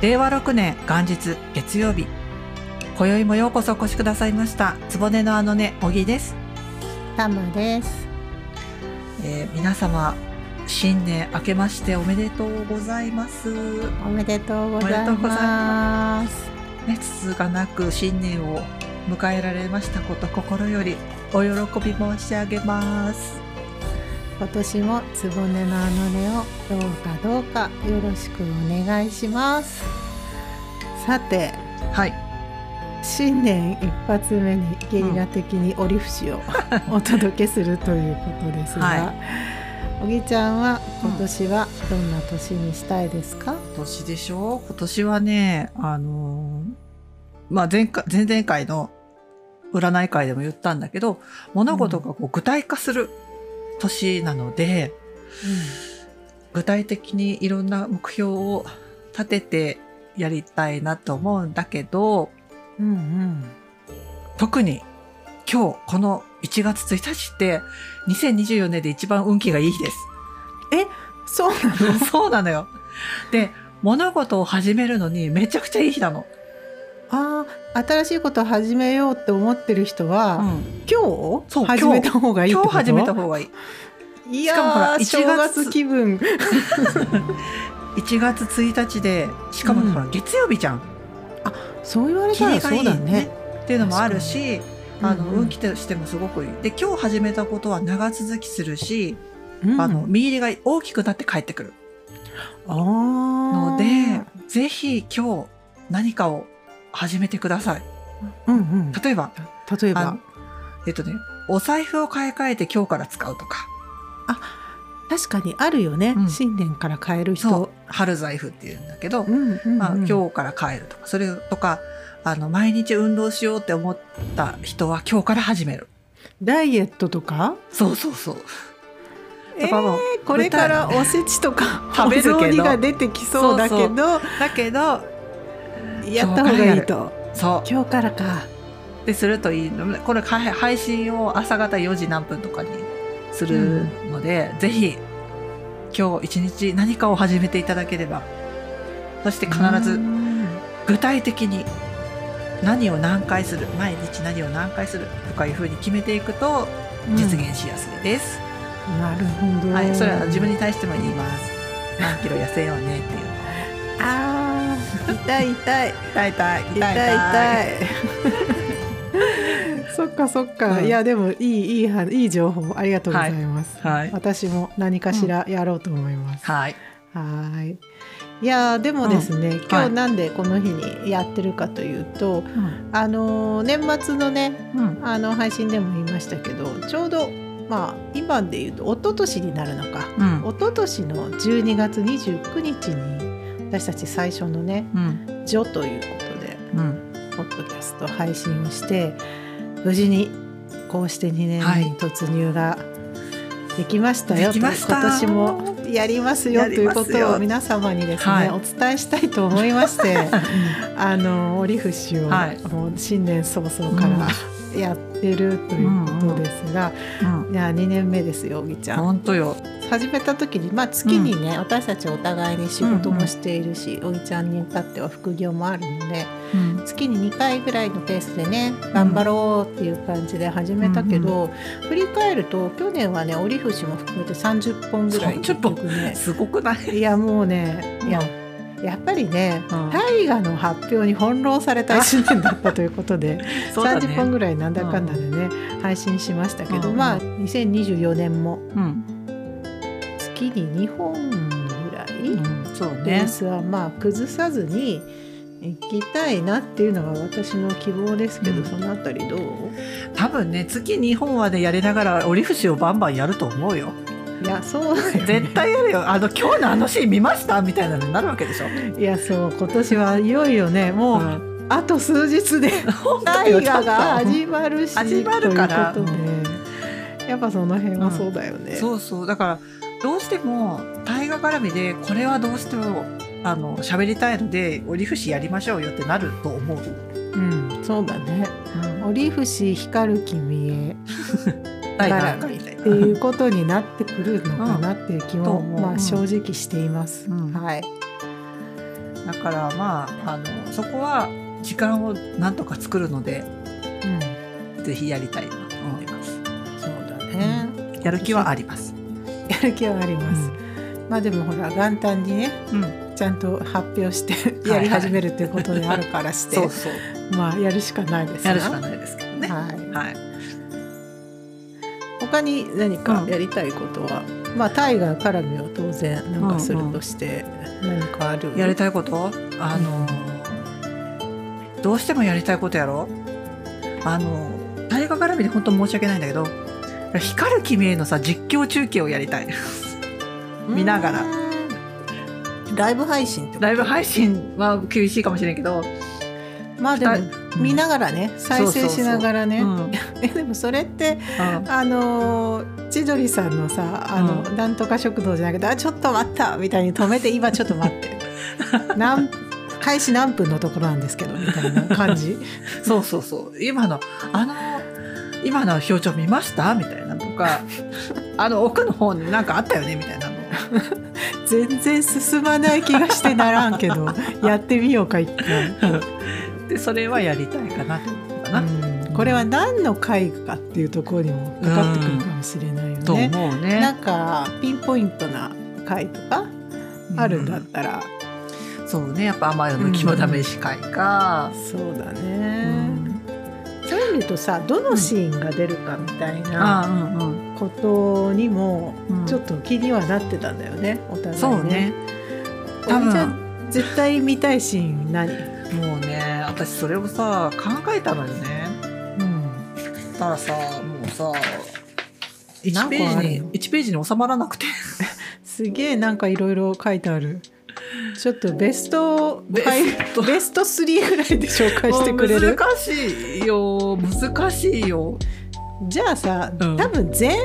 令和6年元日月曜日。今宵もようこそお越しくださいました。坪根のあのね小木です、タムです。えー皆様新年明けましておめでとうございます。おめでとうござい。ます。ねつつがなく新年を迎えられましたこと心よりお喜び申し上げます今年もつぼねのあのねをどうかどうかよろしくお願いします。さて、はい新年一発目にゲリラ的に折り節を お届けするということですが、はおぎちゃんは今年はどんな年にしたいですか？今年でしょ今年はねあのーまあ前回前々回の占い会でも言ったんだけど物事がこう具体化する年なので、具体的にいろんな目標を立ててやりたいなと思うんだけどうんうん。特に今日この1月1日って2024年で一番運気がいい日です。そうなの？そうなのよ。で物事を始めるのにめちゃくちゃいい日なの。ああ、新しいことを始めようって思ってる人は、うん。今日？始めた方がいいってこと？今日始めた方がいい。いしかもほらやー1月正月気分。1月。1日でしかもほら月曜日じゃん。そう言われたらそうだね。っていうのもあるし、あのうんうん。運気としてもすごくいい。で今日始めたことは長続きするし、うん。あの見入りが大きくなって帰ってくる。あのでー、ぜひ今日何かを始めてください。うんうん。例えば、例えば。えっとね、お財布を買い替えて今日から使うとか、確かにあるよね、うん。新年から買えるそう。人、春財布っていうんだけど、うんうんうん。まあ、今日から帰るとか、それとか、あの、毎日運動しようって思った人は今日から始める。ダイエットとか？そうそうそう。えーこれからおせちとか食べるけど。お雑煮が出てきそうだけど。だけど、やった方がいいとそ今日からかう。でするといいの。これか配信を朝方4時何分とかにするので、ぜひ今日一日何かを始めていただければ、そして必うずん具体的に何を何回する、毎日何を何回するとかいうふうに決めていくと実現しやすいです。なるほど、はい、それは自分に対しても言います。何キロ痩せようねっていう。あー痛い痛い。痛い痛い。痛い痛い。そっかそっか、うんいやでもいい。いい。はいい。情報ありがとうございます、はい。私も何かしらやろうと思います、はい。はい。いやでもですね、今はい。日なんでこの日にやってるかとい。うと、うん。あのー年末のねうん。あの配信でも言いましたけどちょうどまあ今で言うと一昨年になるのかうん。一昨年の12月29日に私たち最初のねうん。「ジョ」ということでうん。ポッドキャスト配信をして無事にこうして2年目に突入ができましたよ、できました。と今年もやりますよやということを皆様にですね、はい。お伝えしたいと思いまして あの折り節を、はい。もう新年早々からやってるということですが、うん。いや2年目ですよおぎちゃん。本当よ。始めた時に、まあ、月にね、私たちお互いに仕事もしているし、おぎちゃんに至っては副業もあるのでうん。月に2回ぐらいのペースでね頑張ろうっていう感じで始めたけど、振り返ると去年はね折り節も含めて30本ぐらい30本結局ねすごくない？いやもうねいややっぱりねうん大河の発表に翻弄された1年だったということで、そうだ30本ね。ぐらいなんだかんだでね、配信しましたけど、うんまあ2024年もうん。月に2本ぐらい、うん。そうねベー。スはまあ崩さずに行きたいなっていうのが私の希望ですけど、うんそのあたりどう？多分ね、月2本はね、やりながら折り節をバンバンやると思うよ。いやそう。絶対やるよ。あの、今日のあのシーン見ました？みたいなのになるわけでしょ。いやそう今年はいよいよねもう、ん。あと数日で大よ河が始まるし始まるからということで。やっぱその辺はそうだよね、そうそう。だからどうしても大河絡みでこれはどうしてもあの喋りたいので折り節やりましょうよってなると思う、うん、そうだね。折り節光る君へ。大河絡みっていうことになってくるのかなっていう気も、うん。まあ、う。ん正直しています。うん。はい。だからまああのそこは時間をなんとか作るのでうん。ぜひやりたいなと思います。そうだね、やる気はあります。やる気はあります、まあでもほら元旦にねうん、ちゃんと発表していやり始めるっていうことであるからして、そうそう。まあやるしかないですやるしかないですけどね。はい、はい他に何かうん。やりたいことは、まあタイガー絡みを当然なんかするとして何かある、やりたいこと？あのどうしてもやりたいことやろ？あの大河絡みで本当申し訳ないんだけど光る君へのさ実況中継をやりたい。見ながら。うん。ライブ配信ってこと？ライブ配信は厳しいかもしれんけど。まあでもうん見ながらね再生しながらね。えでもそれってあのー千鳥さんのさあの、うなんとか食堂じゃなくて「あちょっと待った」みたいに止めて「今ちょっと待って」なん開始何分のところなんですけどみたいな感じ。そうそうそう。今のあの今の表情見ました？みたいなとかあの奥の方になんかあったよね？みたいなの。全然進まない気がしてならんけどやってみようか一回、でそれはやりたいかなと思うかな、うん。これは何の回かっていうところにもかかってくるかもしれないよね。うね。なんかピンポイントな回とかあるんだったら、そうね。やっぱ甘いの肝試し会か、そうだうね、ん。そういうとさどのシーンが出るかみたいあなうんうん。ことにもうんちょっと気にはなってたんだよねお互いね。そうね。多ん絶対見たいシーン何、もうね私それをさ考えたのよね。うん、たらさもうさ1何個ページにあるの？1ページに収まらなくて。すげえなんかいろいろ書いてある。ちょっとベストベ5ストベスト3ぐらいで紹介してくれる？難しいよ。難しいよ、じゃあさ、うん。多分前半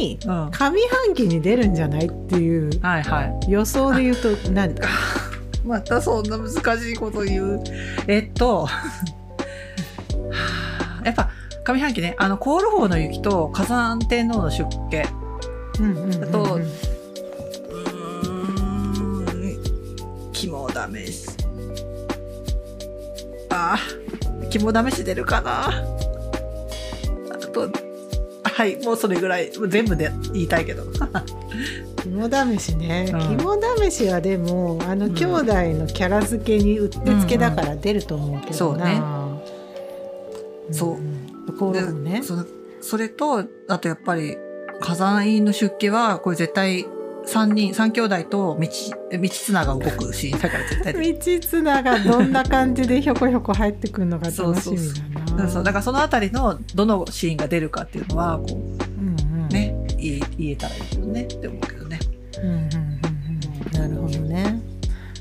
に上半期に出るんじゃない？っていういはい。予想で言うと何 またそんな難しいこと言う。えっとはあ やっぱ上半期ねあのコールホーの雪と火山天皇の出家。うんうんうんうん。あとうーん肝試し。あー肝試し出るかな。あとはいもうそれぐらい全部で言いたいけど。肝試しね、うん。肝試しはでもあのうん兄弟のキャラ付けにうってつけだから出ると思うけどな、そううん。ところもね。でそのそれとあとやっぱり火山院の出家はこれ絶対3人3兄弟と道道綱が動くシーンだから絶対道綱がどんな感じでひょこひょこ入ってくるのが楽しみだそうなうんそうだからそのあたりのどのシーンが出るかっていうのはこううんうん。ね言え言えたらいいけどねって思うけどね。うんうんうんうん。なるほどね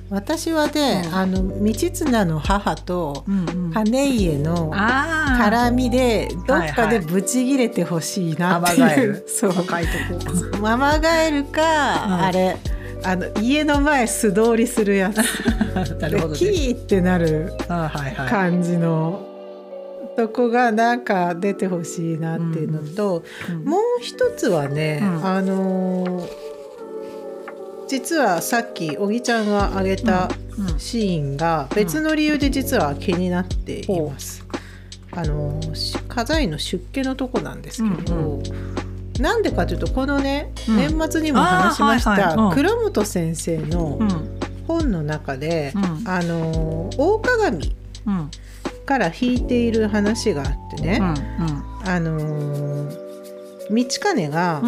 私はね、うん。あの道綱の母とうんうん。羽家のあ絡みでどっかではいはい。ブチギレてほしいなっていう、アマガエル。そう。書いとこ。ママガエルか、うん。あれあの家の前素通りするやつ。う。なるほどでキね。ーってなる。感じのとこがなんか出てほしいなっていうのと、うん。もう一つはね、うん。あのー実はさっき小木ちゃんが挙げたうん。シーンが別の理由で実は気になっています。あのーし火山の出家のとこなんですけど、うんなんでかというとこのね、うん。年末にも話しましあーはいはい。本先生のうん。本の中で、うん。あのー大鏡うん。から引いている話があってね、うんあのー道兼が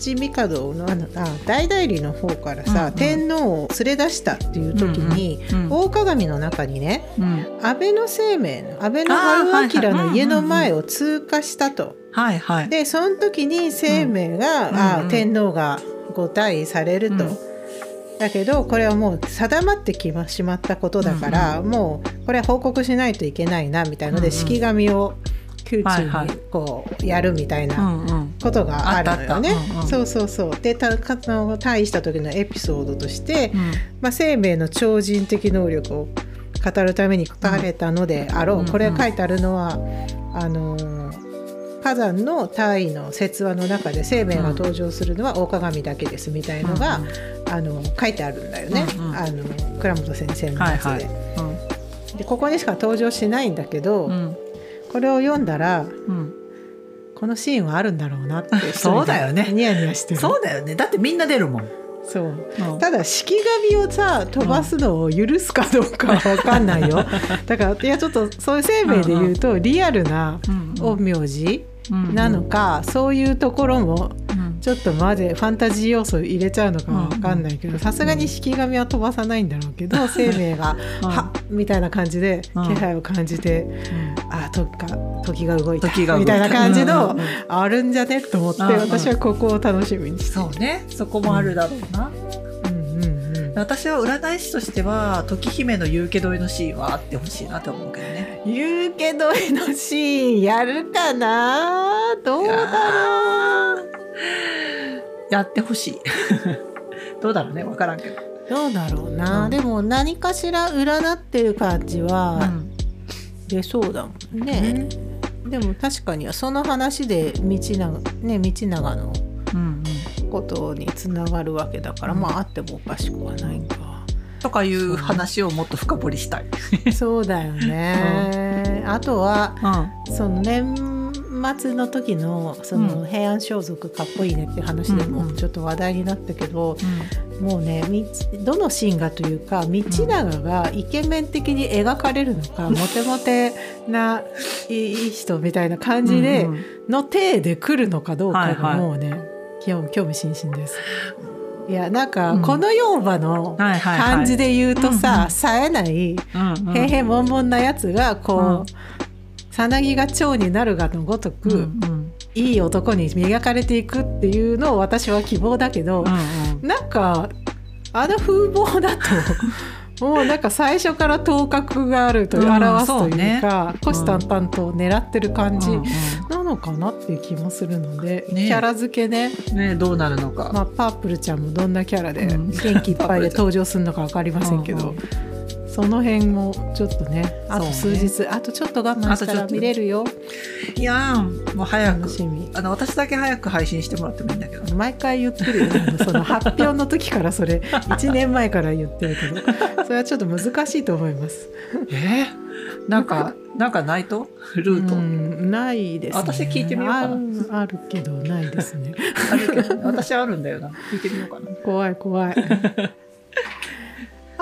土帝のあのあ大代理の方からさ、うんうん。天皇を連れ出したっていう時に、うんうん大鏡の中にねうん。安倍の生命の安倍の春明の家の前を通過したと。はいはい。でその時に生命が、うん。あうん天皇がご退位されると。うん。だけどこれはもう定まってきましまったことだから、もうこれは報告しないといけないなみたいので、うんうん式紙を宮中にこうやるみたいなうんうんことがあるのよね。そうそうそう。でたの退位した時のエピソードとして、うん。まあ、生命の超人的能力を語るために書かれたのであろう、うんこれ書いてあるのはあのー火山の大尉の説話の中で生命が登場するのは大鏡だけですみたいのが、うんあの書いてあるんだよね、うんうん。あの倉本先生のやつで,、はいでここにしか登場しないんだけど、うん。これを読んだらうんこのシーンはあるんだろうなって そうだよね。ニヤニヤしてる。そうだよね。だってみんな出るもん、そう。うん。ただ式紙をさ飛ばすのを許すかどうかは分かんないよ、だからいやちょっとそういう生命で言うとリアルな陰陽師なのか、そういうところもうんちょっとまでファンタジー要素入れちゃうのか分かんないけどさすがに式紙は飛ばさないんだろうけど生命が「うん。はっ」みたいな感じでうん。気配を感じて「あ時か時が動いた」時が動いたみたいな感じうんのあるんじゃね？と思って私はここを楽しみにして。そうね。そこもあるだろうな、私は占い師としては時姫の夕けどえのシーンはあってほしいなと思うけどね。言うけど絵のシーンやるかな？どうだろう？やってほしい。どうだろうね分からんけど、どうだろうな、うん。でも何かしら占ってる感じはうん。出そうだもんね、でも確かにその話で道長,、ね、道長のうんうん、ことにつながるわけだから、うんまああってもおかしくはないか。とかいう話をもっと深掘りしたい、そうだよね、あとはうん。その年末の時のその平安装束かっこいいねっていう話でもうんうん。ちょっと話題になったけど、もうねみどのシーンがというか道長がイケメン的に描かれるのか、モテモテないい人みたいな感じで、うんうん。の体で来るのかどうかがもうね、興興味津々です。いやなんか、うん。この4話の感じで言うとうんうさ、ん。冴えないうんうん。平々悶々なやつがこう、うんさなぎが蝶になるがのごとく、うんうん。いい男に磨かれていくっていうのを私は希望だけど、うんなんかあの風貌だと もうなんか最初から頭角があるとうん表すというか、虎視眈々と狙ってる感じうんうん。なのかなっていう気もするので、ね。キャラ付けね、ねどうなるのか、まあ、パープルちゃんもどんなキャラでうん。元気いっぱいで登場するのか分かりませんけど、う んその辺もちょっとねあと数日、あとちょっと我慢したら見れるよ。いやーもう早く楽しみ。あの私だけ早く配信してもらってもいいんだけど。毎回言ってるよ。ね その発表の時からそれ。1年前から言ってるけど。それはちょっと難しいと思います。えー、なんかなんかないと？ルート、うんないですね。私聞いてみようかな。あるあるけどないですね。あるけど私あるんだよな。聞いてみようかな。怖い怖い。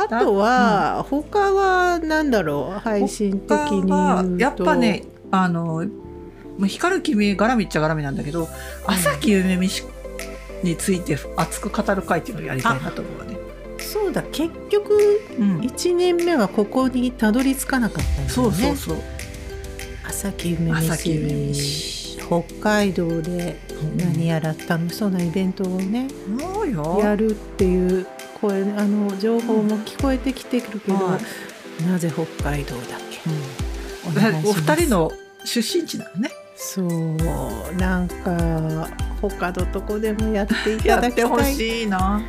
あとは、他は何だろう？配信的に言他はうとやっぱねあのまあ光る君絡みっちゃ絡みなんだけど朝木ゆめみしについて熱く語る会っていうのをやりたいなと思うわね。そうだ結局うん1年目はここにたどり着かなかったんだよね。そうそうそう。朝木夢朝木夢見飯北海道で何やら楽しそうなイベントをね。やるっていう声あの情報も聞こえてきてくるけど、はいなぜ北海道だっけ？うんお二人の出身地なのね。そうなんか他のとこでもやっていやただきたい ってほしいな。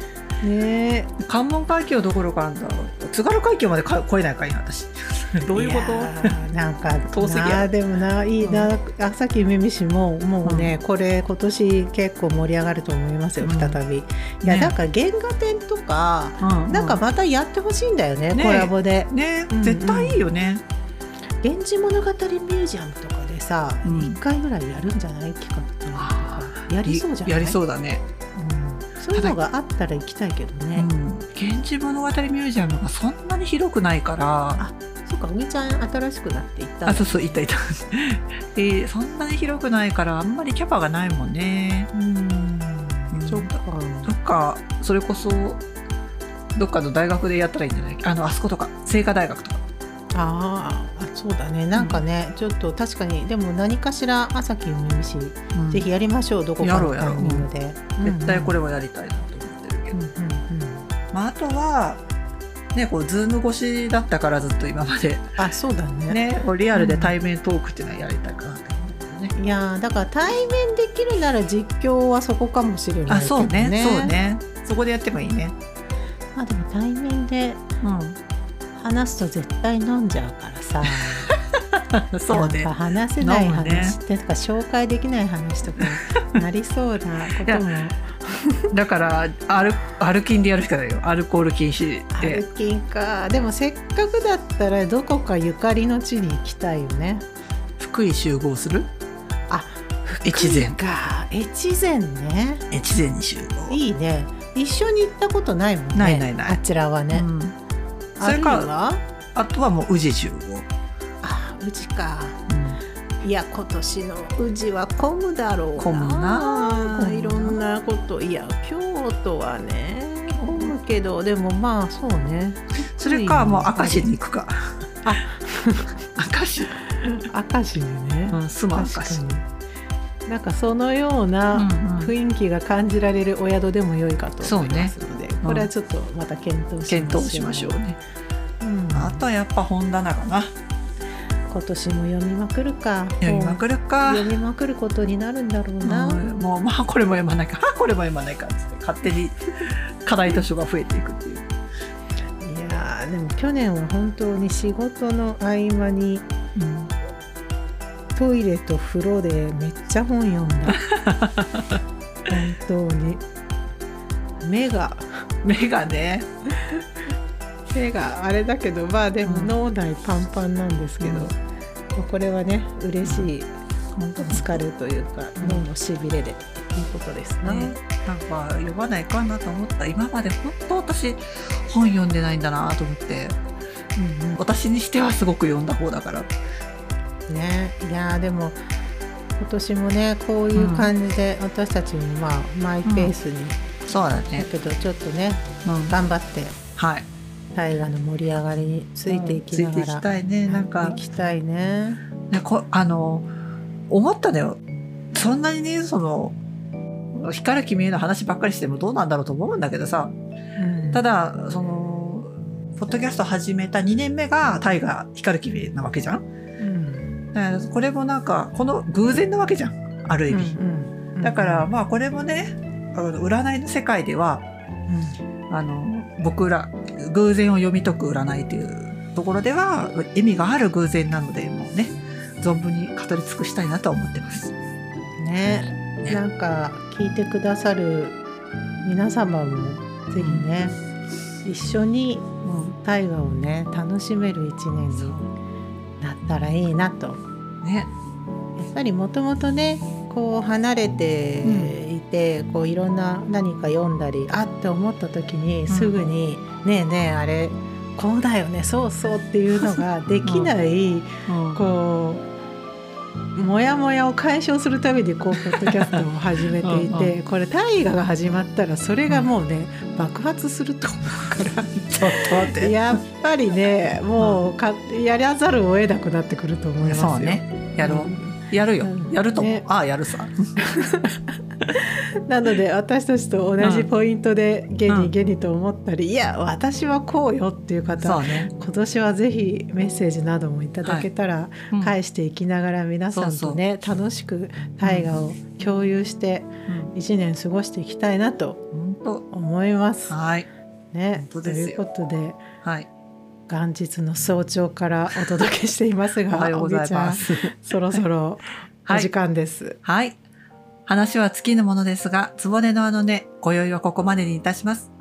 ね関門海峡どころかなんだろう。津軽海峡までか越えないかいな私。どういうこと？なんか遠すぎや。でもないいな、朝木めみしももうね、これ今年結構盛り上がると思いますようん。再び、いやねなんか原画展とか、うんなんかまたやってほしいんだよね、ねコラボで。ねうんうん。絶対いいよね。「源氏物語ミュージアム」とかでさ、一うん。1回ぐらいやるんじゃない？企画というかやりそうじゃない？やりそうだね。うん。そういうのがあったら行きたいけどね、うん。源氏物語ミュージアムがそんなに広くないから。そうかおみちゃん新しくなって行った。あそうそういたいた。でそんなに広くないからあんまりキャパがないもんね。うん。そっか。どっか。それこそどっかの大学でやったらいいんじゃない？あのあそことか。清華大学とか。あーあそうだね。なんかね、ちょっと確かにでも何かしら朝日梅見し、うん。ぜひやりましょうどこかのタやろうやろう。イミングで。絶対これれはやりたいなと思ってるけど、うんうんうん。まあ、あとはねこうズーム越しだったからずっと今まで。あそうだね。ねこうリアルで対面トークっていうのはやりたいかなと思うんだよね、いやーだから対面できるなら実況はそこかもしれないあそうねそうね。そこでやってもいいね。まあでも対面でうん。話すと絶対飲んじゃうからさ。そうね。話せない話っていうか紹介できない話とかなりそうなことも だからアルアルキンでやるしかないよ。アルコール禁止アで。ルキンか。でもせっかくだったらどこかゆかりの地に行きたいよね。福井集合する？あ越前。か。越前ね。越前に集合。いいね。一緒に行ったことないもんね。ないないない。あちらはね、うん。それかは？あとはもう宇治集合、あ宇治か。いや今年の宇治は混むだろうな。混むな。いろんなこといや京都はね混むけどでもまあそうね。それかもう明石に行くか。あ明石、明石でね、うん、住む明石。なんかそのようなうんうん。雰囲気が感じられるお宿でも良いかと思いますので、んこれはちょっとまた検討しましょう検討しましょうね、うん。あとはやっぱ本棚かな今年も読みまくるか。読みまくるか。読みまくることになるんだろうな、うんもうまあこれも読まないかあこれも読まないかっつって勝手に課題図書が増えていくっていういやーでも去年は本当に仕事の合間にトイレと風呂でめっちゃ本読んだ本当に目が目がね目があれだけどまあでもうん。脳内パンパンなんですけど、うん。まあこれはね嬉しい本当に疲れというかうん。脳のしびれでいいことですな、ね、なんか読まないかなと思った。今まで本当私本読んでないんだなと思って。うんうん。私にしてはすごく読んだ方だから。ね。いやーでも今年もねこういう感じで私たちもまあマイペースに、そうだだね、けどちょっとねうん、頑張ってはい大河の盛り上がりについていきながら、ついていきたいねなんか。行きたいね。ねこあの思ったのよ。そんなにねその光る君への話ばっかりしてもどうなんだろうと思うんだけどさ。うん。ただそのポッドキャスト始めた2年目が大河光る君なわけじゃん。うん。だからこれもなんかこの偶然なわけじゃん。ある意味、うんだからまあこれもねあの占いの世界ではあの僕ら偶然を読み解く占いというところでは意味がある偶然なのでもうね存分に語り尽くしたいなと思ってます。うんね。ね。なんか聞いてくださる皆様もぜひね、一緒に大河をね楽しめる一年になったらいいなと。やね、っぱりもともとねこう離れていて、こういろんな何か読んだりあって思った時にすぐに「ねえねえあれこうだよねそうそう」っていうのができない、こうモヤモヤを解消するためにこうポッドキャストを始めていてこれ大河が始まったらそれがもうね爆発すると思うから。やっぱりねもうかやらざるを得なくなってくると思いますよ。ね、やろう。やるようん。やると思う。ねああ、やるさ。なので私たちと同じポイントでゲうんニゲニと思ったり、いや私はこうよっていう方そうね。今年はぜひメッセージなどもいただけたら、うん返していきながら皆さんとね楽しく大河を共有してうん一年過ごしていきたいなと。思います。はい。ね、ということではい。元日の早朝からお届けしていますがおはようございます。おぎちゃんそろそろお時間です。はい。話は尽きぬものですが、つぼねのあのね、今宵はここまでにいたします。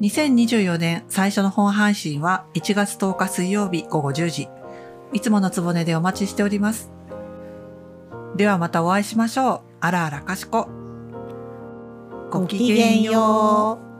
2024年最初の本配信は1月10日水曜日午後10時。いつものつぼねでお待ちしております。ではまたお会いしましょう。あらあらかしこ。ごきげんよう。